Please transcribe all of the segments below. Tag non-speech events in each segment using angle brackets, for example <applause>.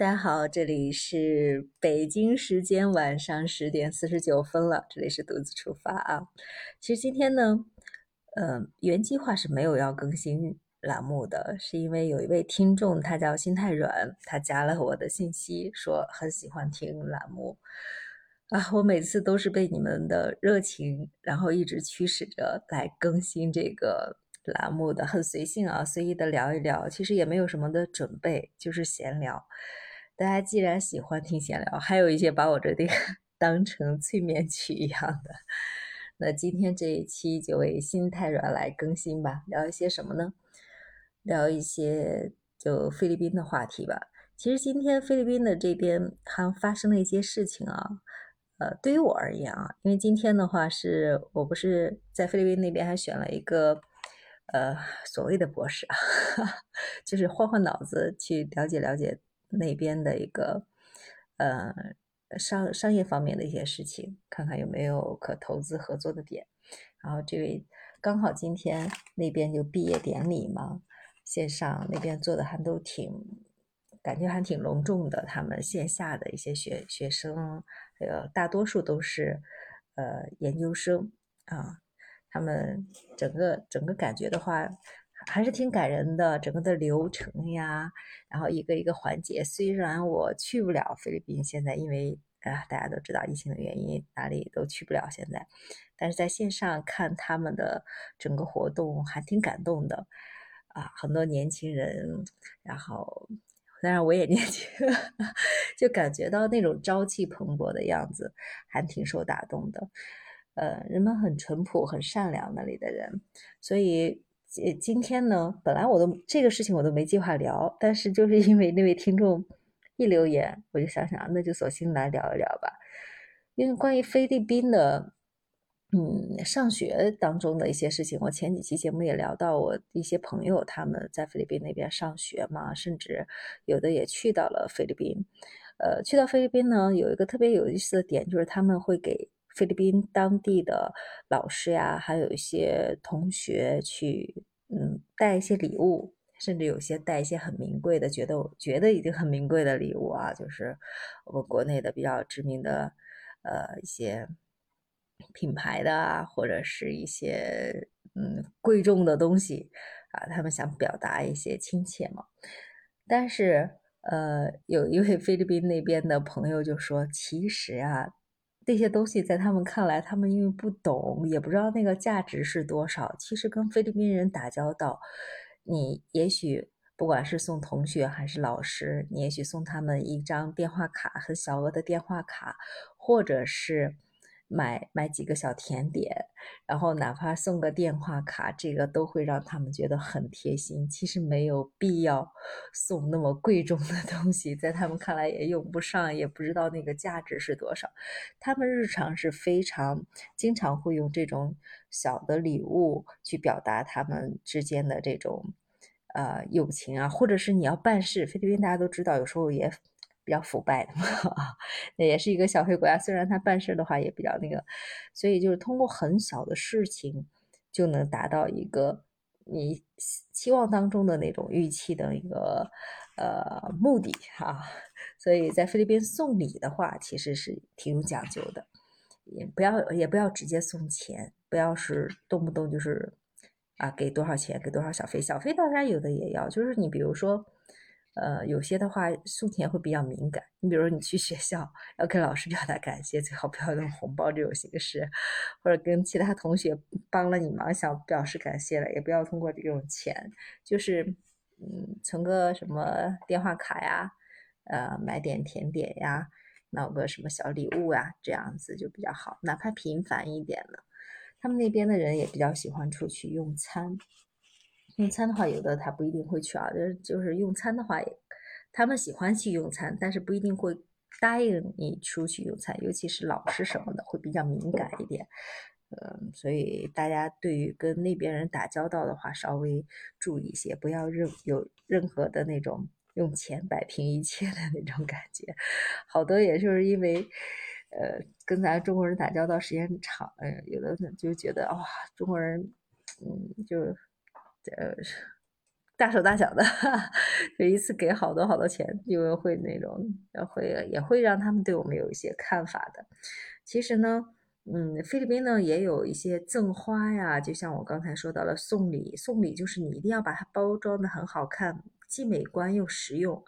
大家好，这里是北京时间晚上十点四十九分了，这里是独自出发啊。其实今天呢，呃，原计划是没有要更新栏目的，是因为有一位听众他叫心太软，他加了我的信息，说很喜欢听栏目啊。我每次都是被你们的热情，然后一直驱使着来更新这个栏目的，很随性啊，随意的聊一聊，其实也没有什么的准备，就是闲聊。大家既然喜欢听闲聊，还有一些把我这里 <laughs> 当成催眠曲一样的，那今天这一期就为心太软来更新吧。聊一些什么呢？聊一些就菲律宾的话题吧。其实今天菲律宾的这边还发生了一些事情啊。呃，对于我而言啊，因为今天的话是我不是在菲律宾那边还选了一个呃所谓的博士啊，<laughs> 就是换换脑子去了解了解。那边的一个呃商商业方面的一些事情，看看有没有可投资合作的点。然后这位刚好今天那边就毕业典礼嘛，线上那边做的还都挺感觉还挺隆重的。他们线下的一些学学生，还有大多数都是呃研究生啊，他们整个整个感觉的话。还是挺感人的，整个的流程呀，然后一个一个环节。虽然我去不了菲律宾，现在因为啊大家都知道疫情的原因，哪里都去不了现在，但是在线上看他们的整个活动还挺感动的啊，很多年轻人，然后当然我也 <laughs> 年轻，就感觉到那种朝气蓬勃的样子，还挺受打动的。呃，人们很淳朴，很善良，那里的人，所以。今天呢，本来我都这个事情我都没计划聊，但是就是因为那位听众一留言，我就想想，那就索性来聊一聊吧。因为关于菲律宾的，嗯，上学当中的一些事情，我前几期节目也聊到，我一些朋友他们在菲律宾那边上学嘛，甚至有的也去到了菲律宾。呃，去到菲律宾呢，有一个特别有意思的点，就是他们会给。菲律宾当地的老师呀，还有一些同学去，嗯，带一些礼物，甚至有些带一些很名贵的，觉得觉得已经很名贵的礼物啊，就是我们国内的比较知名的，呃，一些品牌的啊，或者是一些嗯贵重的东西啊，他们想表达一些亲切嘛。但是，呃，有一位菲律宾那边的朋友就说，其实啊。这些东西在他们看来，他们因为不懂，也不知道那个价值是多少。其实跟菲律宾人打交道，你也许不管是送同学还是老师，你也许送他们一张电话卡，很小额的电话卡，或者是。买买几个小甜点，然后哪怕送个电话卡，这个都会让他们觉得很贴心。其实没有必要送那么贵重的东西，在他们看来也用不上，也不知道那个价值是多少。他们日常是非常经常会用这种小的礼物去表达他们之间的这种呃友情啊，或者是你要办事，菲律宾大家都知道，有时候也。比较腐败的嘛，<laughs> 那也是一个小黑国家。虽然他办事的话也比较那个，所以就是通过很小的事情就能达到一个你期望当中的那种预期的一个呃目的哈。所以在菲律宾送礼的话，其实是挺有讲究的，也不要也不要直接送钱，不要是动不动就是啊给多少钱给多少小费，小费当然有的也要，就是你比如说。呃，有些的话送钱会比较敏感。你比如说，你去学校要跟老师表达感谢，最好不要用红包这种形式，或者跟其他同学帮了你忙想表示感谢了，也不要通过这种钱，就是嗯，存个什么电话卡呀，呃，买点甜点呀，闹个什么小礼物呀，这样子就比较好。哪怕频繁一点的，他们那边的人也比较喜欢出去用餐。用餐的话，有的他不一定会去啊，就是就是用餐的话，他们喜欢去用餐，但是不一定会答应你出去用餐，尤其是老师什么的会比较敏感一点，嗯，所以大家对于跟那边人打交道的话，稍微注意一些，不要任有任何的那种用钱摆平一切的那种感觉。好多也就是因为，呃，跟咱中国人打交道时间长，嗯，有的就觉得哇，中国人，嗯，就。呃，大手大脚的，<laughs> 就一次给好多好多钱，因为会那种会也会让他们对我们有一些看法的。其实呢，嗯，菲律宾呢也有一些赠花呀，就像我刚才说到了送礼，送礼就是你一定要把它包装的很好看，既美观又实用。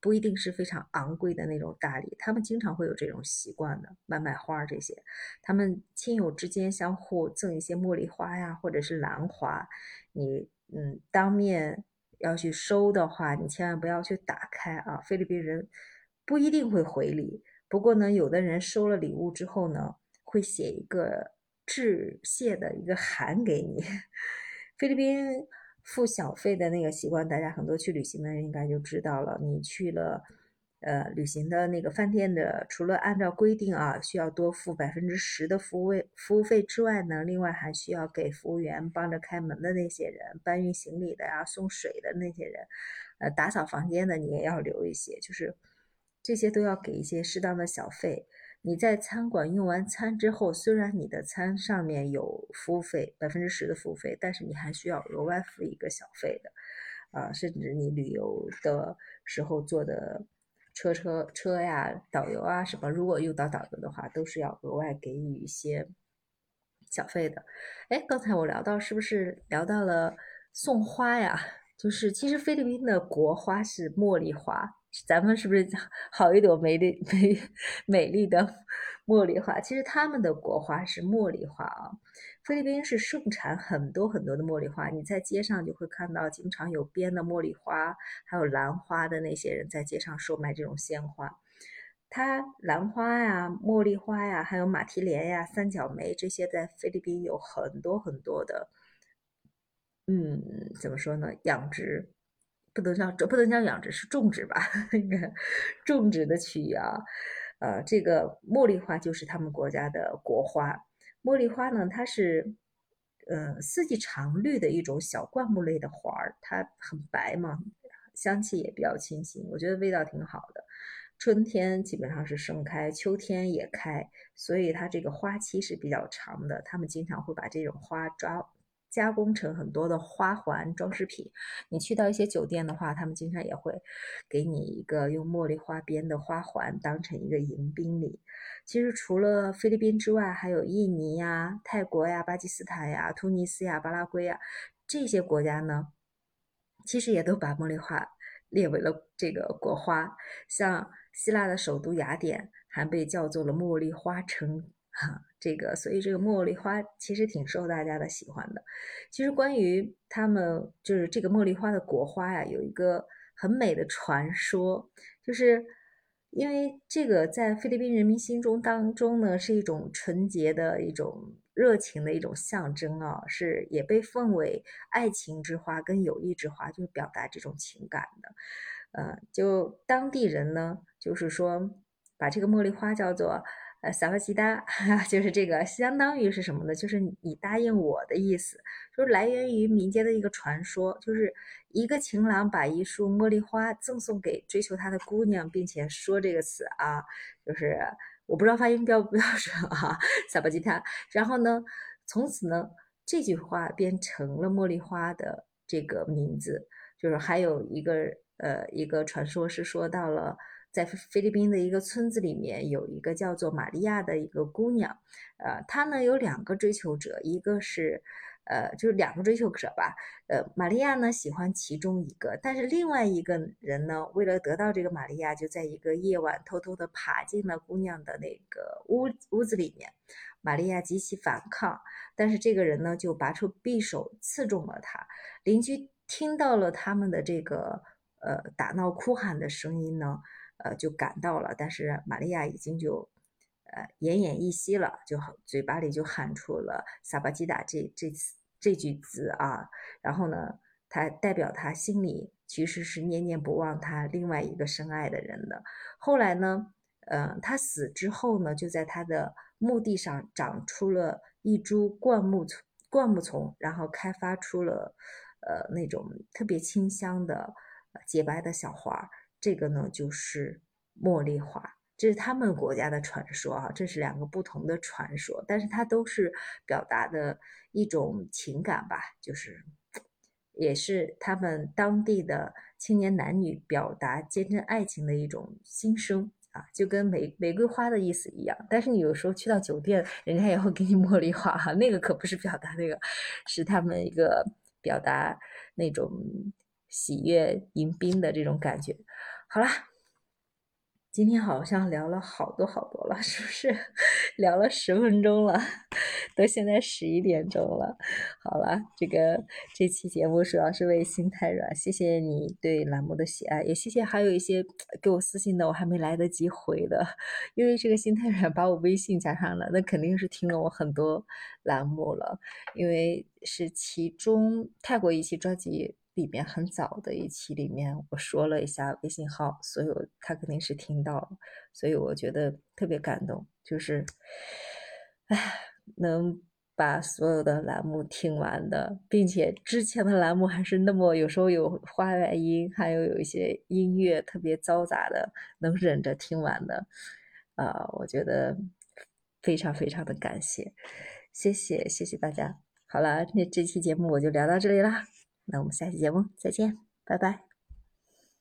不一定是非常昂贵的那种大礼，他们经常会有这种习惯的，买买花这些。他们亲友之间相互赠一些茉莉花呀，或者是兰花。你嗯，当面要去收的话，你千万不要去打开啊。菲律宾人不一定会回礼，不过呢，有的人收了礼物之后呢，会写一个致谢的一个函给你。<laughs> 菲律宾。付小费的那个习惯，大家很多去旅行的人应该就知道了。你去了，呃，旅行的那个饭店的，除了按照规定啊，需要多付百分之十的服务费服务费之外呢，另外还需要给服务员帮着开门的那些人、搬运行李的呀、送水的那些人，呃，打扫房间的你也要留一些，就是这些都要给一些适当的小费。你在餐馆用完餐之后，虽然你的餐上面有服务费百分之十的服务费，但是你还需要额外付一个小费的，啊，甚至你旅游的时候做的车车车呀、导游啊什么，如果用到导游的话，都是要额外给予一些小费的。哎，刚才我聊到是不是聊到了送花呀？就是其实菲律宾的国花是茉莉花。咱们是不是好一朵美丽美美丽的 <laughs> 茉莉花？其实他们的国花是茉莉花啊。菲律宾是盛产很多很多的茉莉花，你在街上就会看到，经常有编的茉莉花，还有兰花的那些人在街上售卖这种鲜花。它兰花呀、茉莉花呀，还有马蹄莲呀、三角梅这些，在菲律宾有很多很多的，嗯，怎么说呢？养殖。不能叫这不能叫养殖，是种植吧？<laughs> 应该种植的区域啊，呃，这个茉莉花就是他们国家的国花。茉莉花呢，它是呃四季常绿的一种小灌木类的花儿，它很白嘛，香气也比较清新，我觉得味道挺好的。春天基本上是盛开，秋天也开，所以它这个花期是比较长的。他们经常会把这种花抓。加工成很多的花环装饰品，你去到一些酒店的话，他们经常也会给你一个用茉莉花编的花环，当成一个迎宾礼。其实除了菲律宾之外，还有印尼呀、泰国呀、巴基斯坦呀、突尼斯呀、巴拉圭呀这些国家呢，其实也都把茉莉花列为了这个国花。像希腊的首都雅典，还被叫做了茉莉花城。哈，<laughs> 这个，所以这个茉莉花其实挺受大家的喜欢的。其实关于他们就是这个茉莉花的国花呀，有一个很美的传说，就是因为这个在菲律宾人民心中当中呢，是一种纯洁的一种热情的一种象征啊，是也被奉为爱情之花跟友谊之花，就是表达这种情感的。呃，就当地人呢，就是说把这个茉莉花叫做。呃，萨瓦吉达就是这个，相当于是什么呢？就是你答应我的意思，就是来源于民间的一个传说，就是一个情郎把一束茉莉花赠送给追求他的姑娘，并且说这个词啊，就是我不知道发音标不标准啊，萨巴吉塔。然后呢，从此呢，这句话变成了茉莉花的这个名字。就是还有一个呃一个传说是说到了。在菲律宾的一个村子里面，有一个叫做玛利亚的一个姑娘，呃，她呢有两个追求者，一个是，呃，就是两个追求者吧，呃，玛利亚呢喜欢其中一个，但是另外一个人呢，为了得到这个玛利亚，就在一个夜晚偷偷的爬进了姑娘的那个屋屋子里面，玛利亚极其反抗，但是这个人呢就拔出匕首刺中了她，邻居听到了他们的这个呃打闹哭喊的声音呢。呃，就赶到了，但是玛利亚已经就，呃，奄奄一息了，就嘴巴里就喊出了“萨巴基达”这这这句字啊。然后呢，他代表他心里其实是念念不忘他另外一个深爱的人的。后来呢，呃，他死之后呢，就在他的墓地上长出了一株灌木丛，灌木丛，然后开发出了，呃，那种特别清香的洁白的小花。这个呢就是茉莉花，这是他们国家的传说啊，这是两个不同的传说，但是它都是表达的一种情感吧，就是也是他们当地的青年男女表达坚贞爱情的一种心声啊，就跟玫玫瑰花的意思一样。但是你有时候去到酒店，人家也会给你茉莉花哈，那个可不是表达那个，是他们一个表达那种喜悦迎宾的这种感觉。好啦。今天好像聊了好多好多了，是不是？<laughs> 聊了十分钟了，都现在十一点钟了。好了，这个这期节目主要是为心太软，谢谢你对栏目的喜爱，也谢谢还有一些给我私信的，我还没来得及回的，因为这个心太软把我微信加上了，那肯定是听了我很多栏目了，因为是其中泰国一期专辑。里面很早的一期里面，我说了一下微信号，所以他肯定是听到了，所以我觉得特别感动，就是，哎，能把所有的栏目听完的，并且之前的栏目还是那么有时候有花外音，还有有一些音乐特别嘈杂的，能忍着听完的，啊，我觉得非常非常的感谢，谢谢谢谢大家。好了，那这期节目我就聊到这里啦。那我们下期节目再见，拜拜。